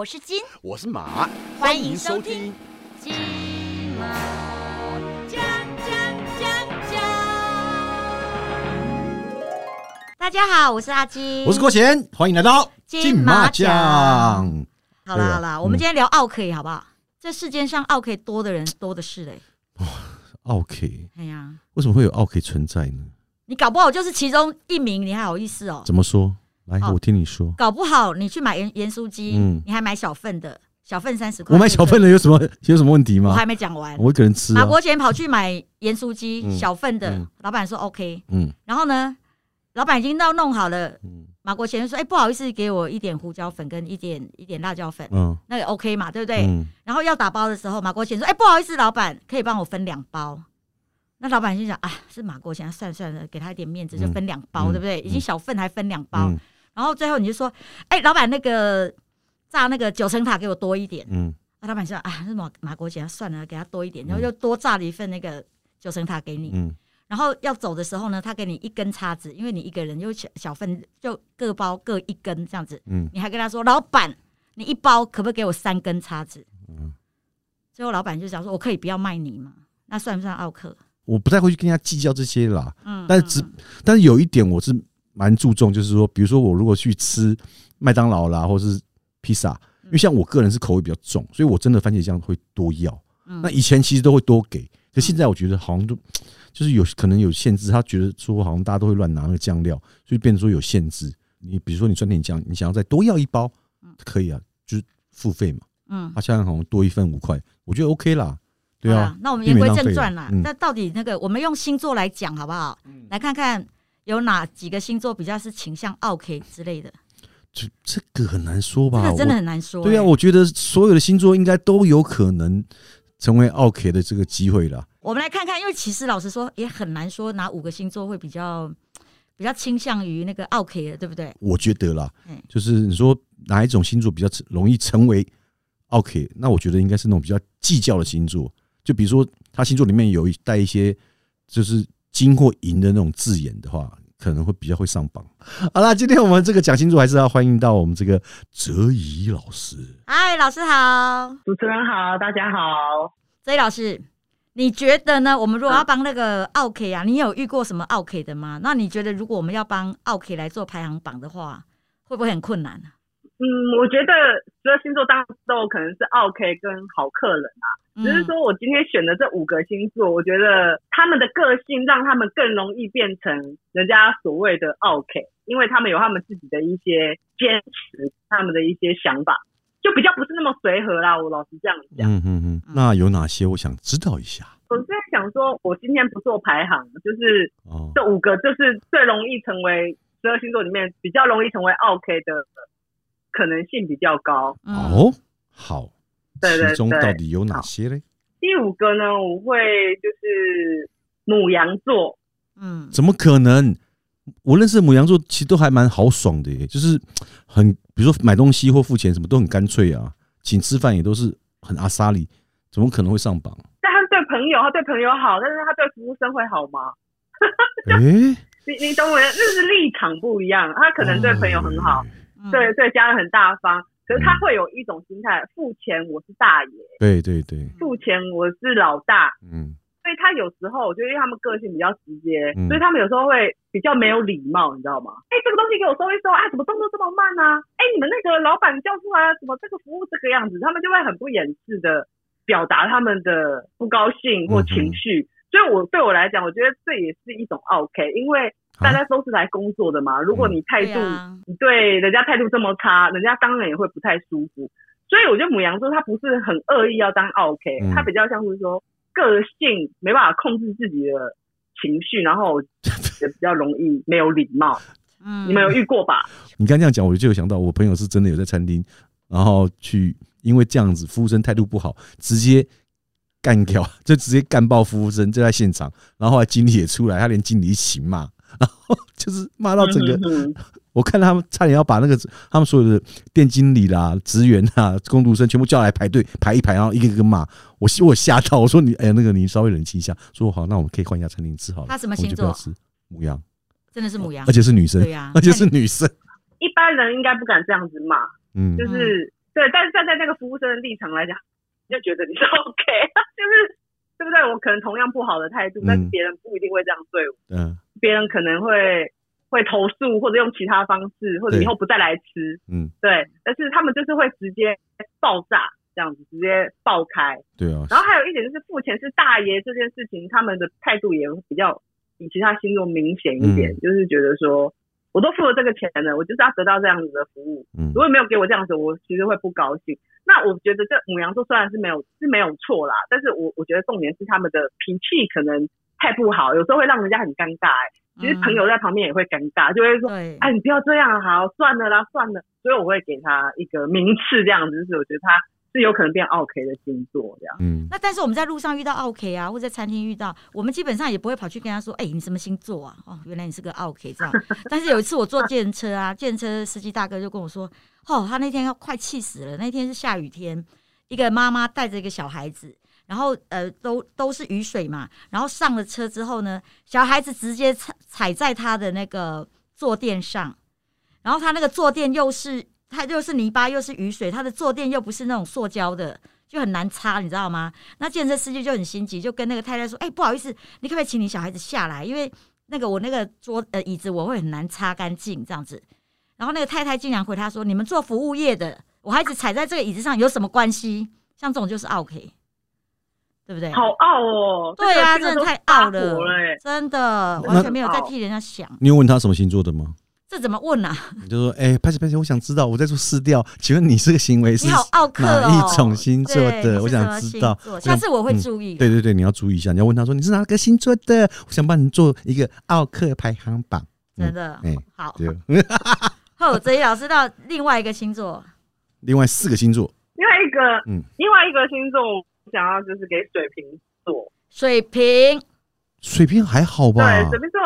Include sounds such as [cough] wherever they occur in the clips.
我是金，我是马，欢迎收听。金马奖奖奖奖。大家好，我是阿金，我是郭贤，欢迎来到金马奖。好啦好啦，我们今天聊奥 K 好不好？这世界上奥 K 多的人多的是嘞。奥 K 哎呀，为什么会有奥 K 存在呢？你搞不好就是其中一名，你还好意思哦？怎么说？来，哦我听你说。搞不好你去买盐盐酥鸡，嗯你还买小份的，小份三十块。我买小份的有什么有什么问题吗我还？没讲完。我一个人吃啊。马国贤跑去买盐酥鸡，嗯小份的嗯，老板说 OK，嗯然后呢，老板已经到弄好了，嗯马国贤说：“哎、不好意思，给我一点胡椒粉跟一点一点辣椒粉，嗯那也 OK 嘛，对不对？”嗯然后要打包的时候，马国贤说：“哎、不好意思，老板，可以帮我分两包。”那老板心想：“啊，是马国贤，算了算了，给他一点面子，就分两包，嗯对不对？已经小份还分两包。嗯然后最后你就说：“哎、老板，那个炸那个九层塔给我多一点。嗯那老板说：“啊，是马马国杰，算了，给他多一点。”然后又多炸了一份那个九层塔给你。嗯然后要走的时候呢，他给你一根叉子，因为你一个人就小小份，就各包各一根这样子。嗯你还跟他说：“老板，你一包可不可以给我三根叉子？”嗯，最后老板就想说：“我可以不要卖你吗？那算不算奥克我不太会去跟人家计较这些啦。？”嗯，但是只嗯但是有一点我是蛮注重，就是说，比如说我如果去吃麦当劳啦，或是披萨，因为像我个人是口味比较重，所以我真的番茄酱会多要。嗯那以前其实都会多给，可现在我觉得好像都就是有可能有限制，他觉得说好像大家都会乱拿那个酱料，所以变成说有限制。你比如说你酸甜酱，你想要再多要一包，可以啊，就是付费嘛。嗯，他现在好像多一份五块，我觉得 OK 啦。对啊那我们言归正传啦。嗯那到底那个我们用星座来讲好不好？来看看有哪几个星座比较是倾向奥 K 之类的，这这个很难说这吧？个真的很难说、对啊，欸我觉得所有的星座应该都有可能成为 OK 的这个机会啦。我们来看看，因为其实老实说也很难说哪五个星座会比较比较倾向于那个奥 K 的，对不对？我觉得啦嗯，就是你说哪一种星座比较容易成为 OK，那我觉得应该是那种比较计较的星座。就比如说他星座里面有一带一些就是金或银的那种字眼的话，可能会比较会上榜。好啦，今天我们这个讲清楚还是要欢迎到我们这个哲怡老师。嗨，老师好，主持人好，大家好。哲怡老师，你觉得呢？我们如果要帮那个奥 K 啊，你有遇过什么奥 K 的吗？那你觉得如果我们要帮奥 K 来做排行榜的话，会不会很困难啊？嗯，我觉得十二星座当然都可能是 OK 跟好客人啊，嗯只是说我今天选的这五个星座，我觉得他们的个性让他们更容易变成人家所谓的 OK，因为他们有他们自己的一些坚持，他们的一些想法，就比较不是那么随和啦。我老实这样讲。嗯嗯嗯，那有哪些？我想知道一下。我是在想说，我今天不做排行，就是哦，这五个就是最容易成为十二星座里面比较容易成为 OK 的可能性比较高。嗯，哦，好，对对其中到底有哪些嘞？第五个呢，我会就是母羊座，嗯，怎么可能？我认识的母羊座其实都还蛮豪爽的耶，就是很，比如说买东西或付钱什么都很干脆啊，请吃饭也都是很阿莎里，怎么可能会上榜？但他对朋友，他对朋友好，但是他对服务生会好吗？诶，[laughs] 你你懂我的，那是立场不一样。他可能对朋友很好，嗯对，对家人很大方，可是他会有一种心态，付钱我是大爷，对对对，付钱我是老大，嗯。所以他有时候我觉得因为他们个性比较直接，嗯。所以他们有时候会比较没有礼貌，你知道吗？哎、这个东西给我收一收啊，怎么动作这么慢啊？哎、你们那个老板叫出来了，怎么这个服务这个样子？他们就会很不掩饰的表达他们的不高兴或情绪。所以我对我来讲，我觉得这也是一种 OK，因为大家都是来工作的嘛。如果你态度、你对人家态度这么差，人家当然也会不太舒服。所以我觉得母羊座他不是很恶意要当 OK，、嗯他比较像是说个性没办法控制自己的情绪，然后也比较容易没有礼貌。[laughs] 嗯你们有遇过吧？你刚这样讲，我就有想到我朋友是真的有在餐厅，然后去因为这样子服务生态度不好，直接干掉，[laughs] 就直接干爆服务生，就在现场，然后后来经理也出来，他连经理一起骂，然后就是骂到整个嗯 [laughs] 我看他们差点要把那个他们所有的店经理啦、职员啊、工读生全部叫来排队排一排，然后一个一个骂。我我吓到，我说你哎、呀那个你稍微冷静一下。说好，那我们可以换一家餐厅吃好了。他什么我们就不要星吃母羊，真的是母羊而，且是女生对，呀而且是女生。[laughs] 一般人应该不敢这样子骂，嗯，就是对，但是站在那个服务生的立场来讲，就觉得你是 [laughs] OK，就是对不对？我可能同样不好的态度，但是别人不一定会这样对我，嗯别人可能会会投诉，或者用其他方式，或者以后不再来吃，嗯，对。但是他们就是会直接爆炸，这样子直接爆开。对啊，然后还有一点就是付钱是大爷这件事情，他们的态度也比较比其他星座明显一点，嗯就是觉得说，我都付了这个钱了，我就是要得到这样子的服务，嗯如果没有给我这样子，我其实会不高兴。那我觉得这母羊座虽然是没有是没有错啦，但是我我觉得重点是他们的脾气可能太不好，有时候会让人家很尴尬、欸。其实朋友在旁边也会尴尬，就会说，对，哎，你不要这样，好，算了啦，算了。所以我会给他一个名次，这样子，就是我觉得他是有可能变 OK 的星座这样。嗯那但是我们在路上遇到 OK 啊，或者在餐厅遇到，我们基本上也不会跑去跟他说：“哎、你什么星座啊？”哦，原来你是个 OK 这样。[laughs] 但是有一次我坐电车啊，电车司机大哥就跟我说：“哦，他那天要快气死了，那天是下雨天，一个妈妈带着一个小孩子，然后呃都都是雨水嘛，然后上了车之后呢，小孩子直接踩踩在他的那个坐垫上，然后他那个坐垫又是它又是泥巴又是雨水，它的坐垫又不是那种塑胶的。就很难擦，你知道吗？那健身司机就很心急，就跟那个太太说：“哎、不好意思，你可不可以请你小孩子下来？因为那个我那个桌呃椅子我会很难擦干净这样子。”然后那个太太竟然回他说：“你们做服务业的，我孩子踩在这个椅子上有什么关系？像这种就是 OK，对不对？好傲哦！对啊，真的太傲了欸真的完全没有在替人家想。你有问他什么星座的吗？这怎么问啊？你就说，哎，拍谁拍谁，我想知道，我在做试调，请问你这个行为是哪哦！一种星座的？我想知道。下次我会嗯注意。对对对，你要注意一下，你要问他说你是哪个星座的？我想帮你做一个奥克排行榜。真的哎好。对，[laughs] 后泽一老师到另外一个星座，另外四个星座，另外一个，嗯另外一个星座，我想要就是给水瓶座。水瓶。水瓶还好吧？对，水瓶座，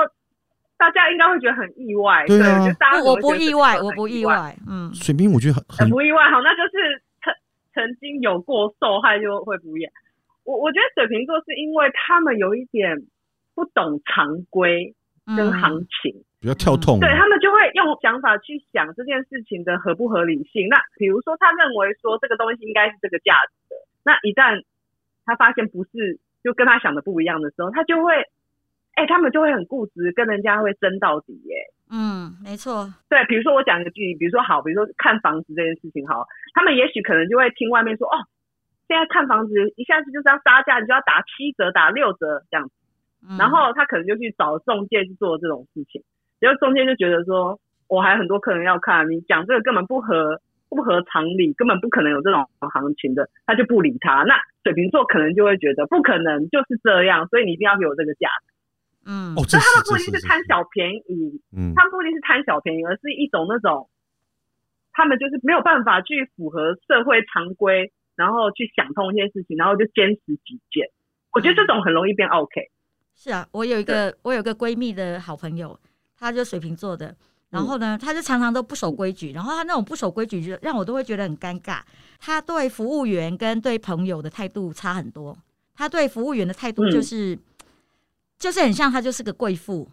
大家应该会觉得很意外。对啊我觉得大家不，意外，我不意。外。嗯，水瓶我觉得很很很不意外，好，那就是曾曾经有过受害就会不一样。我我觉得水瓶座是因为他们有一点不懂常规跟嗯行情，比较跳痛。对他们就会用想法去想这件事情的合不合理性。那比如说，他认为说这个东西应该是这个价值的，那一旦他发现不是，就跟他想的不一样的时候，他就会，哎、他们就会很固执，跟人家会争到底、耶。嗯，没错。对，比如说我讲一个句例，比如说好，比如说看房子这件事情好，他们也许可能就会听外面说，哦，现在看房子一下子就是要杀价，你就要打七折、打六折这样然后他可能就去找中介去做这种事情，结果中介就觉得说，我还有很多客人要看，你讲这个根本不合不合常理，根本不可能有这种行情的，他就不理他。那水瓶座可能就会觉得不可能就是这样，所以你一定要给我这个价。嗯。哦，这所以他们不一定是贪小便宜，嗯。他们不一定是贪小便宜，而是一种那种，他们就是没有办法去符合社会常规，然后去想通一些事情，然后就坚持己见。我觉得这种很容易变 OK。是啊，我有一个我有一个闺蜜的好朋友，她就水瓶座的，然后呢，她就常常都不守规矩，然后她那种不守规矩，就让我都会觉得很尴尬。她对服务员跟对朋友的态度差很多，她对服务员的态度就是、就是很像她就是个贵妇，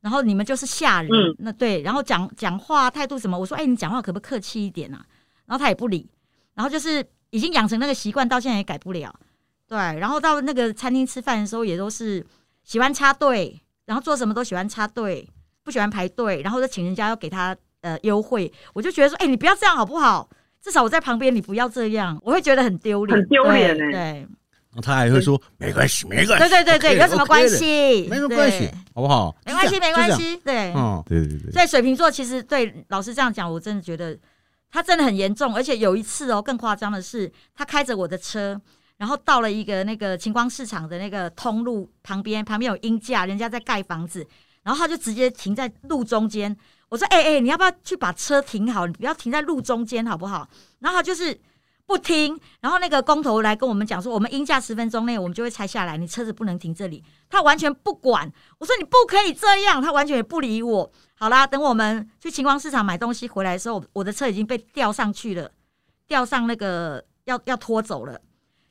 然后你们就是下人，嗯那对，然后讲讲话态度什么，我说哎、你讲话可不可以客气一点啊？然后她也不理，然后就是已经养成那个习惯，到现在也改不了。对，然后到那个餐厅吃饭的时候，也都是喜欢插队，然后做什么都喜欢插队，不喜欢排队，然后就请人家要给他呃优惠，我就觉得说，哎、你不要这样好不好？至少我在旁边，你不要这样，我会觉得很丢脸，很丢脸欸对他还会说没关系，没关系，对对对对，有什么关系？没什么关系，好不好？没关系，没关。系，对。嗯，对对对对，所以水瓶座其实对老师这样讲，我真的觉得他真的很严重，而且有一次哦，更夸张的是，他开着我的车，然后到了一个那个晴光市场的那个通路旁边，旁边有鹰架，人家在盖房子，然后他就直接停在路中间。我说：“哎、哎、你要不要去把车停好？你不要停在路中间好不好？”然后他就是不听，然后那个工头来跟我们讲说，我们应价十分钟内我们就会拆下来，你车子不能停这里。他完全不管，我说你不可以这样，他完全也不理我。好啦，等我们去晴光市场买东西回来的时候，我的车已经被吊上去了，吊上那个要要拖走了，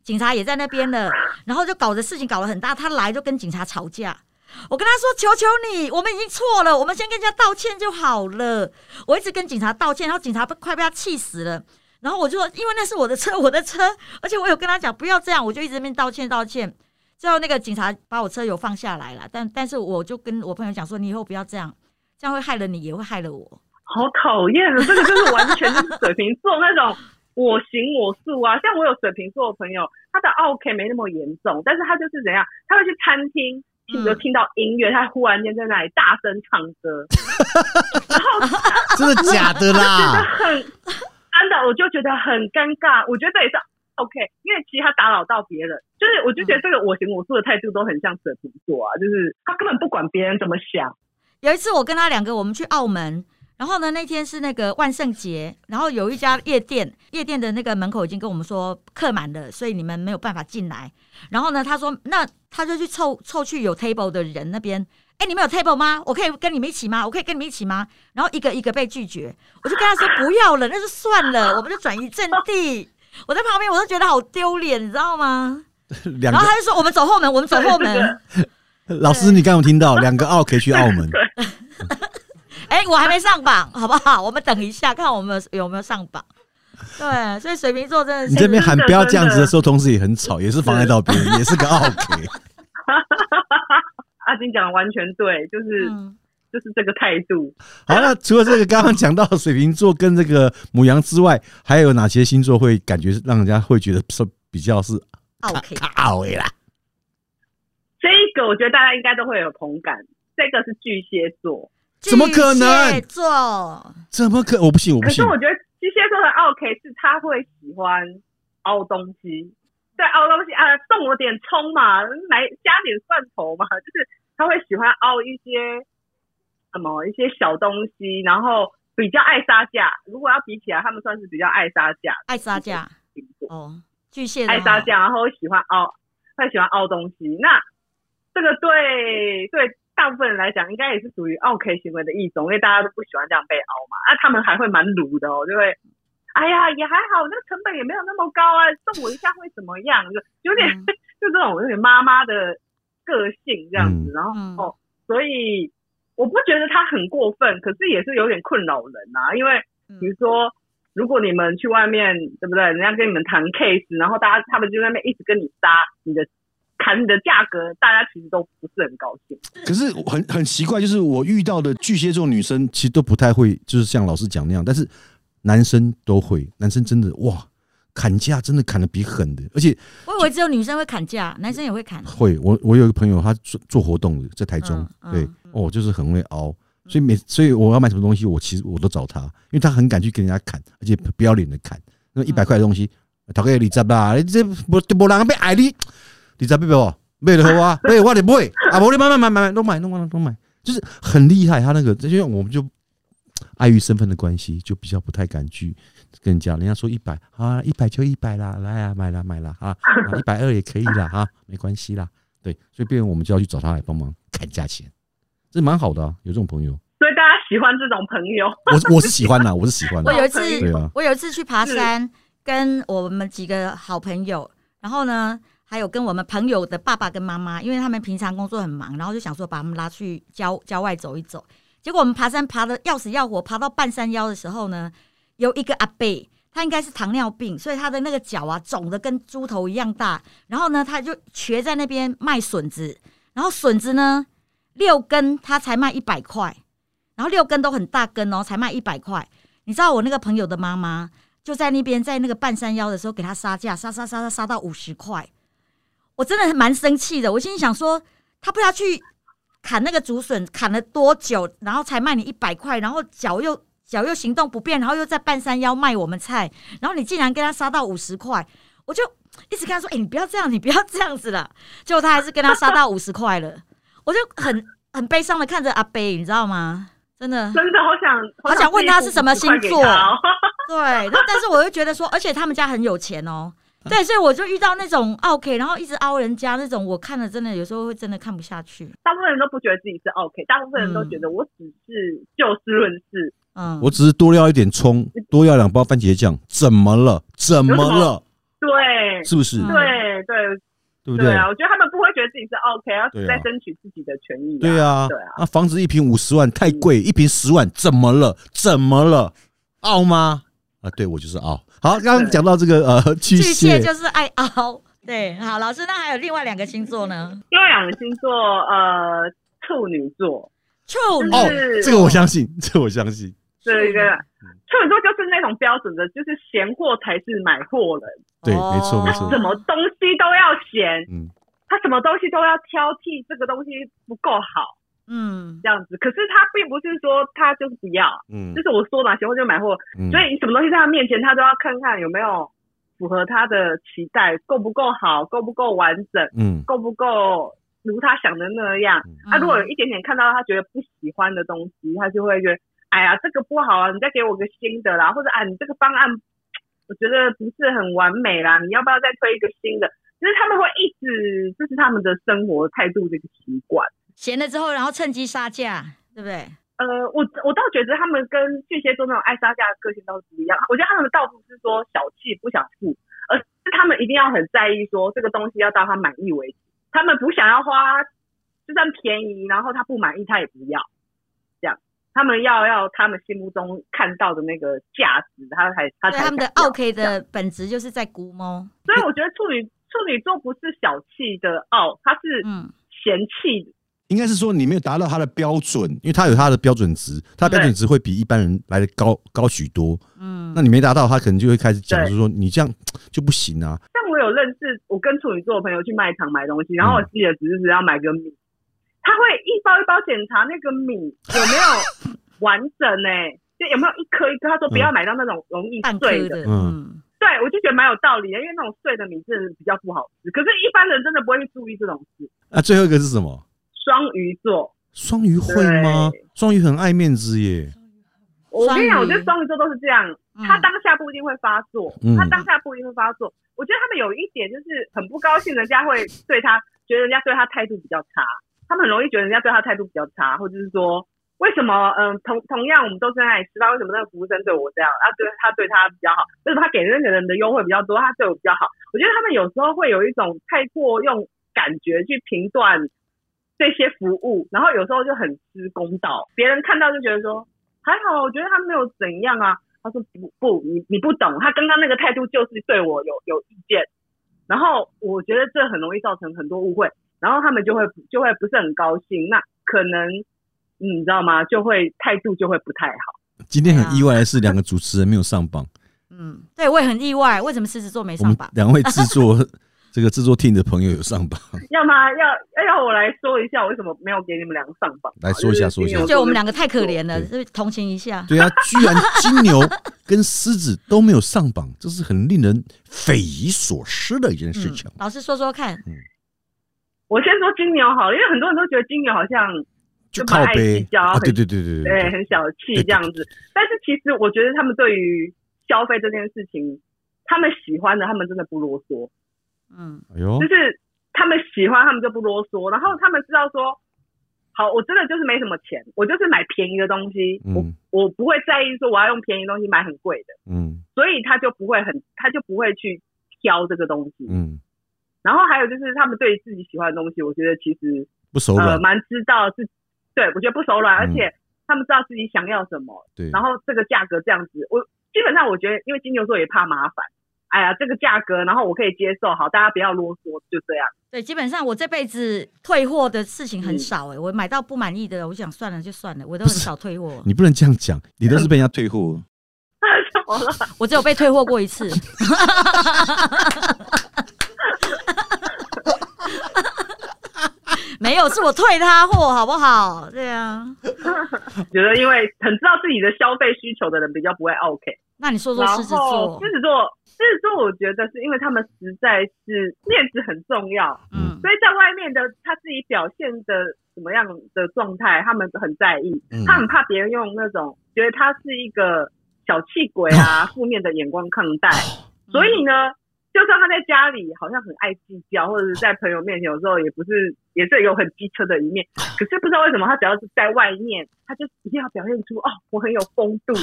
警察也在那边了，然后就搞得事情搞得很大，他来就跟警察吵架。我跟他说：“求求你，我们已经错了，我们先跟人家道歉就好了。”我一直跟警察道歉，然后警察被快被他气死了。然后我就说，因为那是我的车，我的车，而且我有跟他讲不要这样，我就一直在那边道歉道歉。最后那个警察把我车有放下来了，但但是我就跟我朋友讲说，你以后不要这样，这样会害了你，也会害了我。好讨厌啊！这个就是完全就是水瓶座那种我行我素啊。像我有水瓶座的朋友，他的 OK 没那么严重，但是他就是怎样，他会去餐厅，[laughs] 听着听到音乐，他忽然间在那里大声唱歌，然后 [laughs] 真的假的 [laughs] 觉得啦？很真的，我就觉得很尴尬。我觉得这也是 OK，因为其实他打扰到别人，就是我就觉得这个我行我素的态度都很像水瓶座啊，就是他根本不管别人怎么想。有一次我跟他两个，我们去澳门，然后呢那天是那个万圣节，然后有一家夜店，夜店的那个门口已经跟我们说客满了，所以你们没有办法进来。然后呢他说那他就去凑凑去有 table 的人那边，哎你们有 table 吗？我可以跟你们一起吗？我可以跟你们一起吗？然后一个一个被拒绝，我就跟他说不要了，那就算了，[laughs] 我们就转移阵地。我在旁边我都觉得好丢脸，你知道吗？然后他就说我们走后门，我们走后门。[laughs] 老师，你刚刚有听到两个奥可以去澳门，[laughs] 哎、我还没上榜，好不好？我们等一下看我们有没有上榜。对，所以水瓶座真的是你这边喊不要这样子的时候，同时也很吵，也是妨碍到别人，也是个奥 K。阿金讲的完全对，就是、嗯，就是这个态度。好，那除了这个刚刚讲到水瓶座跟这个母羊之外，还有哪些星座会感觉让人家会觉得说比较是 OK 啦？这一个我觉得大家应该都会有同感。这个是巨蟹座，怎么可能巨蟹座怎么可？我不信，我不信可是。我觉得巨蟹座的 OK 是他会喜欢凹东西，对凹东西啊，动我点葱嘛，来加点蒜头嘛，就是他会喜欢凹一些什么一些小东西，然后比较爱杀价。如果要比起来，他们算是比较爱杀价爱杀价。哦，巨蟹爱杀价，然后喜欢凹，会喜欢凹东西。那这个对对大部分人来讲，应该也是属于 OK 行为的一种，因为大家都不喜欢这样被凹嘛。那、他们还会蛮鲁的哦，就会，哎呀，也还好，那个成本也没有那么高啊，送我一下会怎么样？就有点、嗯 [laughs] 就这种有点妈妈的个性这样子，嗯然后、嗯哦，所以我不觉得他很过分，可是也是有点困扰人啊，因为。嗯比如说，如果你们去外面，对不对？人家跟你们谈 case，然后大家他们就在那边一直跟你杀你的砍你的价格，大家其实都不是很高兴。可是很很奇怪，就是我遇到的巨蟹座女生其实都不太会，就是像老师讲那样，但是男生都会，男生真的哇，砍价真的砍的比狠的，而且我以为只有女生会砍价，男生也会砍。会，我我有一个朋友，他做做活动的，在台中，嗯嗯对，哦，就是很会熬，所以每所以我要买什么东西，我其实我都找他，因为他很敢去跟人家砍，而且不要脸的砍，那一百块的东西，头个二十吧，你这无无人要爱你，你十要不要？买就好啊，买我就买，啊，无你买买买买买，都买都买都买，就是很厉害。他那个，因为我们就碍于身份的关系，就比较不太敢去跟人家。人家说一百啊，一百就一百啦，来啊，买啦买啦啊，一百二也可以啦啊，没关系啦。对，所以变成我们就要去找他来帮忙砍价钱，这蛮好的啊，有这种朋友，所以大家喜欢这种朋友。我我是喜欢的，我是喜欢的我。有一次啊，我有一次去爬山，跟我们几个好朋友，然后呢，还有跟我们朋友的爸爸跟妈妈，因为他们平常工作很忙，然后就想说把他们拉去郊郊外走一走。结果我们爬山爬的要死要活，爬到半山腰的时候呢，有一个阿伯，他应该是糖尿病，所以他的那个脚啊肿的跟猪头一样大。然后呢，他就瘸在那边卖笋子，然后笋子呢六根他才卖一百块，然后六根都很大根哦，才卖一百块。你知道我那个朋友的妈妈就在那边，在那个半山腰的时候给他杀价，杀杀杀杀杀到五十块，我真的蛮生气的。我心里想说，他不要去砍那个竹笋砍了多久，然后才卖你一百块，然后脚又脚又行动不便，然后又在半山腰卖我们菜，然后你竟然跟他杀到五十块，我就一直跟他说：“哎、你不要这样，你不要这样子了。”结果他还是跟他杀到 [laughs] 五十块了，我就很很悲伤的看着阿贝，你知道吗？真的，真的好想好想问他是什么星座自己付50块给他哦对，那但是我又觉得说，而且他们家很有钱哦。对，所以我就遇到那种 OK，然后一直凹人家那种，我看了真的有时候会真的看不下去。大部分人都不觉得自己是 OK，大部分人都觉得我只是就事论事。嗯，我只是多要一点葱，多要两包番茄酱，怎么了？怎么了？对，是不是？嗯对对对不对？对啊，我觉得他们不会觉得自己是 OK，要对啊在争取自己的权益。对啊对啊，，啊，房子一平五十万太贵，一平十万，怎么了？怎么了？傲吗？啊，对我就是凹。好，刚刚讲到这个呃 [laughs] 巨蟹巨蟹蟹，就是爱凹。对，好，老师，那还有另外两个星座呢？另外两个星座，呃，处女座，处女这个我相信，这个我相信。这个嗯处女座就是那种标准的，就是闲货才是买货人，对，哦没错没他错什。么东西都要嫌，嗯，他什么东西都要挑剔，这个东西不够好嗯这样子。可是他并不是说他就是不要，嗯就是我说嘛，闲货就买货，嗯所以你什么东西在他面前，他都要看看有没有符合他的期待，够不够好，够不够完整，嗯够不够如他想的那样。嗯他、如果有一点点看到他觉得不喜欢的东西，他就会觉得，哎呀，这个不好啊，你再给我个新的啦，或者啊，你这个方案我觉得不是很完美啦，你要不要再推一个新的？就是他们会一直，这是他们的生活态度这个习惯。闲了之后，然后趁机杀价，对不对？呃，我我倒觉得他们跟巨蟹座那种爱杀价的个性倒是不一样。我觉得他们倒不是说小气不想付，而是他们一定要很在意说这个东西要到他满意为止。他们不想要花，就算便宜，然后他不满意他也不要，这样。他们要要他们心目中看到的那个价值，他才他，才他们的 OK 的本质就是在估摸。所以我觉得处女处女座不是小气的傲，他是嗯嫌弃的。应该是说你没有达到他的标准，因为他有他的标准值，他的标准值会比一般人来的高高许多。嗯那你没达到，他可能就会开始讲，就是说你这样 [tsk] 就不行啊。像我有认识，我跟处女座的朋友去卖场买东西，然后我嗯记得只是只要买个米，他会一包一包检查那个米有没有完整呢、就有没有一颗一颗。他说不要买到那种容易碎的。嗯嗯对，我就觉得蛮有道理的，因为那种碎的米是比较不好吃。可是，一般人真的不会去注意这种事。那最后一个是什么？双鱼座，双鱼会吗对？双鱼很爱面子耶。我跟你讲，我觉得双鱼座都是这样，嗯他当下不一定会发作，嗯他当下不一定会发作。我觉得他们有一点就是很不高兴，人家会对他觉得人家对他态度比较差，他们很容易觉得人家对他态度比较差，或者是说为什么嗯同同样我们都是在那里吃饭，为什么那个服务生对我这样，啊对他对他比较好，为什么他给那个人的优惠比较多，他对我比较好？我觉得他们有时候会有一种太过用感觉去评断这些服务，然后有时候就很失公道，别人看到就觉得说还好，我觉得他没有怎样啊。他说不不，你你不懂，他刚刚那个态度就是对我有有意见，然后我觉得这很容易造成很多误会，然后他们就会就会不是很高兴，那可能嗯你知道吗？就会态度就会不太好。今天很意外的是，两个主持人没有上榜。嗯，对我也很意外，为什么狮子座没上榜？两位制作这个制作 team 的朋友有上榜，[laughs] 要吗？要要要我来说一下，我为什么没有给你们两个上榜？来说一下说一下就是金牛座就我们两个太可怜了，对是不是同情一下。对啊，居然金牛跟狮子都没有上榜，这是很令人匪夷所思的一件事情嗯。老师说说看，嗯我先说金牛好了，因为很多人都觉得金牛好像就靠背计较啊，对很对对对对，很小气这样子。但是其实我觉得他们对于消费这件事情，他们喜欢的，他们真的不啰嗦，嗯。哎呦。就，是他们喜欢，他们就不啰嗦。然后他们知道说，好，我真的就是没什么钱，我就是买便宜的东西，我嗯。我不会在意说我要用便宜的东西买很贵的，嗯。所以他就不会很，他就不会去挑这个东西。嗯，然后还有就是他们对于自己喜欢的东西，我觉得其实不手软，呃蛮知道自，对我觉得不手软，而嗯且他们知道自己想要什么。对，然后这个价格这样子，我基本上我觉得，因为金牛座也怕麻烦，哎呀，这个价格，然后我可以接受，好，大家不要啰嗦，就这样。对，基本上我这辈子退货的事情很嗯少哎、我买到不满意的，我想算了就算了，我都很少退货，你不能这样讲，你都是被人家退货。怎么了？我只有被退货过一次。[laughs] 没有，是我退他货，好不好？对啊，觉得因为很知道自己的消费需求的人比较不会 OK。那你说说然狮子座，后狮子座，狮子座，我觉得是因为他们实在是面子很重要，嗯所以在外面的他自己表现的什么样的状态，他们很在意，嗯他很怕别人用那种觉得他是一个小气鬼啊、[laughs] 负面的眼光看待。所以呢，就算他在家里好像很爱计较，或者是在朋友面前有时候也不是，也是有很机车的一面。[laughs] 可是不知道为什么，他只要是在外面，他就一定要表现出哦，我很有风度。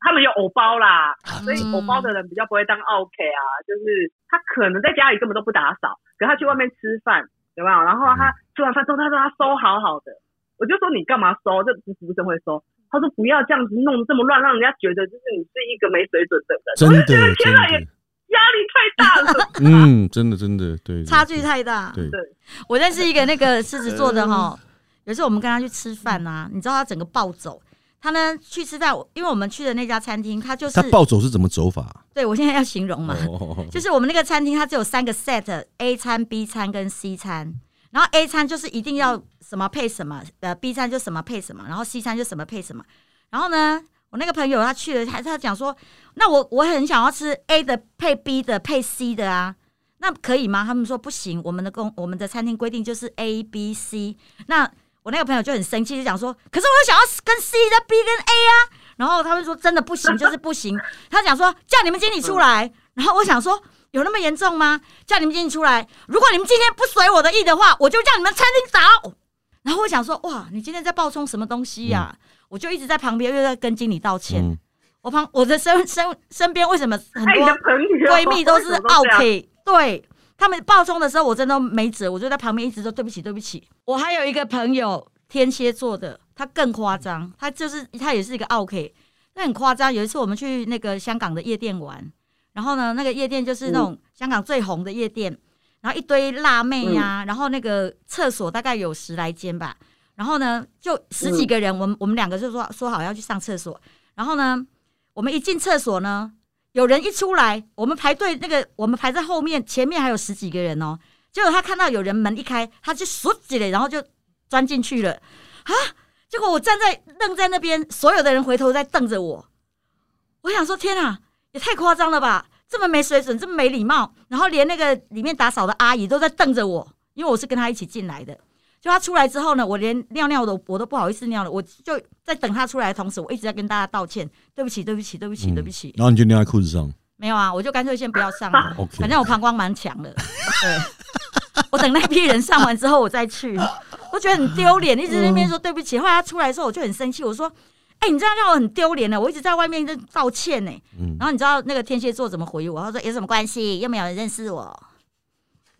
他们有偶包啦，所以嗯偶包的人比较不会当 OK 啊，就是他可能在家里根本都不打扫，可他去外面吃饭，有没有？然后他吃完饭之后，他说他收好好的，我就说你干嘛收？这不服务生会收。他说不要这样子弄得这么乱，让人家觉得就是你是一个没水准的人。真的我就觉得真天啊，也的，压力太大了。[laughs] 嗯，真的真的，对，差距太大。对，对我认识一个那个狮子座的哈，有一次我们跟他去吃饭啊，你知道他整个暴走。他呢去吃饭，因为我们去的那家餐厅，他就是他暴走是怎么走法？对我现在要形容嘛，哦，就是我们那个餐厅，它只有三个 set：A 餐、B 餐跟 C 餐。然后 A 餐就是一定要什么配什么，呃，B 餐就什么配什么，然后 C 餐就什么配什么。然后呢，我那个朋友他去了，他他讲说，那我我很想要吃 A 的配 B 的配 C 的啊，那可以吗？他们说不行，我们的公我们的餐厅规定就是 A B C。那我那个朋友就很生气，就讲说，可是我想要跟 C 的 B 跟 A 啊。然后他们说真的不行，就是不行。他讲说叫你们经理出来。然后我想说有那么严重吗？叫你们经理出来。如果你们今天不随我的意的话，我就叫你们餐厅找。然后我想说哇，你今天在爆冲什么东西呀、我就一直在旁边又在跟经理道歉。嗯，我旁我的身身身边为什么很多闺蜜都是为什么这样 OK，对他们爆冲的时候，我真的没辙，我就在旁边一直说对不起，对不起。我还有一个朋友天蝎座的，他更夸张，他就是他也是一个 OK，那很夸张。有一次我们去那个香港的夜店玩，然后呢，那个夜店就是那种香港最红的夜店，然后一堆辣妹呀、然后那个厕所大概有十来间吧，然后呢就十几个人，我们我们两个就说说好要去上厕所，然后呢，我们一进厕所呢，有人一出来，我们排队那个我们排在后面，前面还有十几个人哦。结果他看到有人门一开，他就唰起来，然后就钻进去了啊！结果我站在愣在那边，所有的人回头在瞪着我。我想说，天啊，也太夸张了吧！这么没水准，这么没礼貌，然后连那个里面打扫的阿姨都在瞪着我，因为我是跟他一起进来的。就他出来之后呢，我连尿尿都我都不好意思尿了，我就在等他出来的同时，我一直在跟大家道歉，对不起，对不起，对不起，对不起。然后你就尿在裤子上没有啊，我就干脆先不要上了，反正我膀胱蛮强的。对，我等那批人上完之后我再去，我觉得很丢脸，一直在那边说对不起。后来他出来的时候我就很生气，我说：“哎、你这样让我很丢脸了，我一直在外面在道歉呢。”嗯然后你知道那个天蝎座怎么回我？他说：“有什么关系？又没有人认识我。”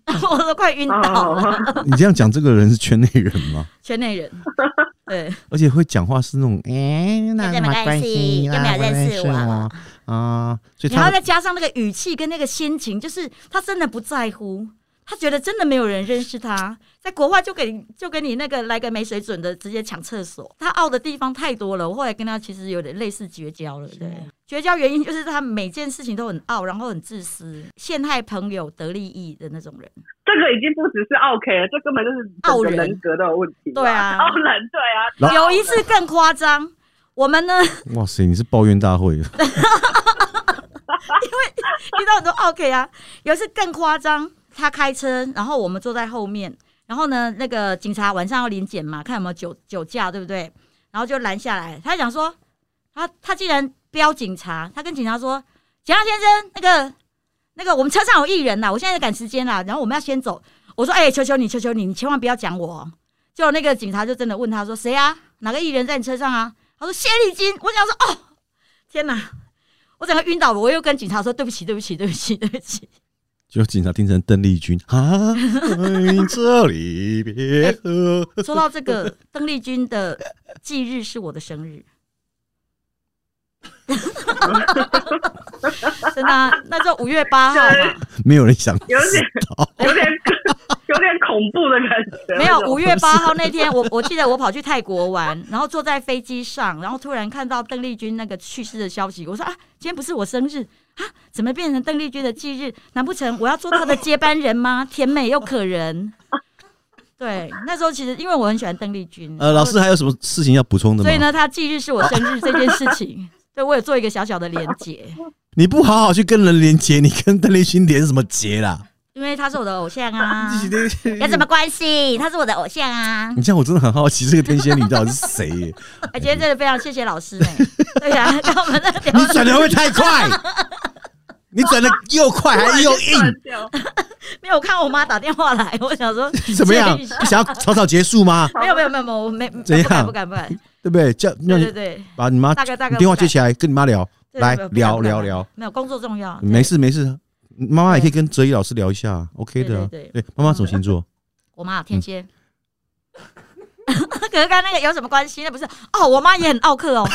[laughs] 我都快晕倒了，哦 [laughs] 你这样讲，这个人是圈内人吗？圈内人。[laughs] 对，而且会讲话是那种，哎，那有什么关系又没有认识我我啊，所以然后再加上那个语气跟那个心情，就是他真的不在乎，他觉得真的没有人认识他，在国外就给你就给你那个来个没水准的，直接抢厕所。他傲的地方太多了，我后来跟他其实有点类似绝交了。对，绝交原因就是他每件事情都很傲，然后很自私，陷害朋友得利益的那种人。这个已经不只是 OK 了，这根本就是傲人人格的问题。对啊傲人对啊。有一次更夸张，我们呢 [laughs] 哇塞，你是抱怨大会，[laughs] 因为遇到很多 OK 啊，有一次更夸张，他开车，然后我们坐在后面，然后呢，那个警察晚上要临检嘛，看有没有酒酒驾，对不对？然后就拦下来，他讲说，他他竟然标警察，他跟警察说，警察先生，那个那个我们车上有艺人呐，我现在赶时间啦，然后我们要先走。我说，哎、求求你，求求你，你千万不要讲我就。那个警察就真的问他说，谁啊？哪个艺人在你车上啊？他说谢丽金。我想说，哦，天哪！我整个晕倒了，我又跟警察说对不起，对不起，对不起，对不起。就警察听成邓丽君 [laughs] 啊，这里别喝。说到这个，[laughs] 邓丽君的忌日是我的生日，[laughs] 真的啊、那就五月八号嘛，没有人想有点，有点 [laughs] 有点恐怖的感觉。没有五月八号那天，我我记得我跑去泰国玩，然后坐在飞机上，然后突然看到邓丽君那个去世的消息，我说啊，今天不是我生日啊，怎么变成邓丽君的忌日？难不成我要做她的接班人吗？[laughs] 甜美又可人。对，那时候其实因为我很喜欢邓丽君，呃，老师还有什么事情要补充的吗所以？呢，她忌日是我生日这件事情，对我有做一个小小的连接，[laughs] 你不好好去跟人连接，你跟邓丽君连什么结啦？因为他是我的偶像啊，[laughs] 有 [laughs] 有什么？关系？他是我的偶像啊。你这样我真的很好奇，这个天仙女到底是谁耶？哎，今天真的非常谢谢老师呢。对呀、啊，跟我们的聊你转的会不会太快？你转的又快还又硬，没有我看我妈打电话来，我想说怎么样接一下？不想要草草结束吗？没有没有没有没有，我没怎样不敢不敢不敢。对不对？叫让你对对对，把你妈大概大概电话接起来，跟你妈聊，来聊聊聊。没有工作重要。没，事没事，妈妈也可以跟哲一老师聊一下，OK 的啊。对妈妈什么星座？[laughs] 我妈天蝎，[laughs] 可是跟那个有什么关系？那不是哦，我妈也很奥克哦。[laughs]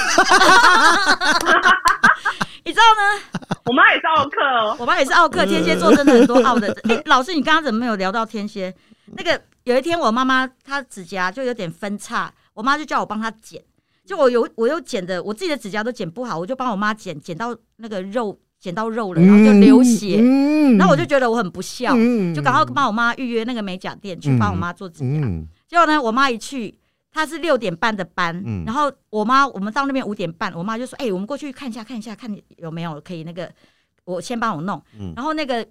你知道呢？我妈也是奥克哦。我妈也是奥克，天蝎座真的很多奥的。哎、老师，你刚刚怎么没有聊到天蝎？那个有一天我妈妈她指甲就有点分叉，我妈就叫我帮她剪。就我有我有剪的，我自己的指甲都剪不好，我就帮我妈剪，剪到那个肉剪到肉了，然后就流血。嗯然后我就觉得我很不孝，嗯就赶快帮我妈预约那个美甲店去帮我妈做指甲。嗯结果呢，我妈一去，她是六点半的班，嗯然后我妈我们到那边五点半，我妈就说：“哎、我们过去看一下，看一下，看有没有可以那个，我先帮我弄。嗯然后那个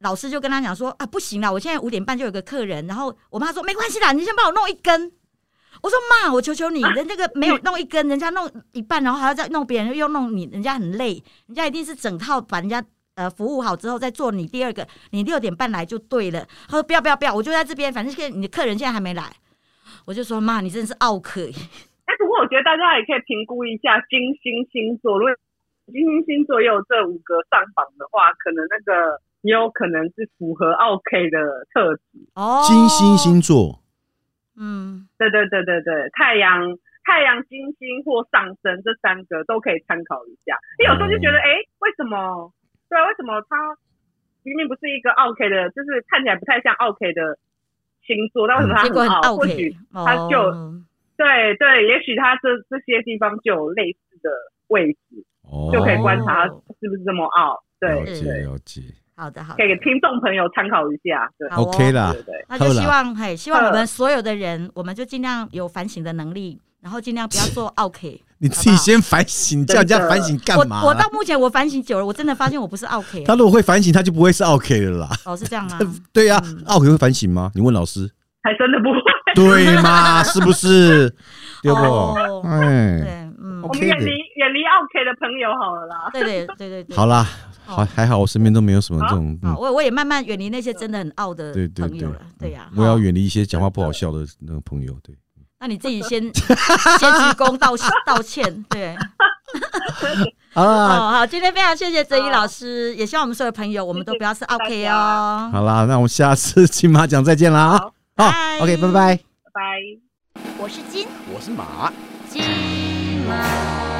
老师就跟他讲说：“啊，不行啦，我现在五点半就有个客人。”然后我妈说：“没关系啦，你先帮我弄一根。”我说：“妈，我求求你，人那个没有弄一根，人家弄一半，然后还要再弄别人，又弄你，人家很累，人家一定是整套把人家。”呃，服务好之后再做你第二个，你六点半来就对了。他说不要不要不要，我就在这边，反正现在你的客人现在还没来。我就说妈，你真的是奥克耶，哎，不过我觉得大家也可以评估一下金星星座，如果金星星座也有这五个上榜的话，可能那个也有可能是符合 OK 的特质。哦，金星，星座，嗯，对对对对对，太阳、太阳、金星或上升这三个都可以参考一下。你有时候就觉得，哎、为什么？对啊，为什么他明明不是一个 OK 的，就是看起来不太像 OK 的星座，但为什么他很很傲？或许他就哦对对，也许他这这些地方就有类似的位置，哦，就可以观察他是不是这么傲。对了解对，了解，好的好的给听众朋友参考一下。OK 啦对对，那就希望嘿，希望我们所有的人，我们就尽量有反省的能力，然后尽量不要做 OK。[laughs] 你自己先反省，叫人家反省干嘛？我我到目前我反省久了，我真的发现我不是 OK 他如果会反省，他就不会是 OK 了啦。哦，是这样吗？[laughs] 对呀嗯，OK 会反省吗？你问老师，还真的不会。对吗？是不是？[laughs] 对不？哦哎，我们远的离远离 OK 的朋友好了啦。对对对对对。好啦，哦还还好，我身边都没有什么这种，我我也慢慢远离那些真的很傲的对对对朋友了。对呀，我要好远离一些讲话不好笑的那个朋友。对，[laughs] 那你自己先 [laughs] 先鞠躬道道歉，对。[laughs] 好好，今天非常谢谢泽一老师，也希望我们所有朋友，我们都不要是 OK 哦。好啦，那我们下次金马奖再见啦啊！好拜，OK，拜拜。拜拜。我是金我是马。金。mar.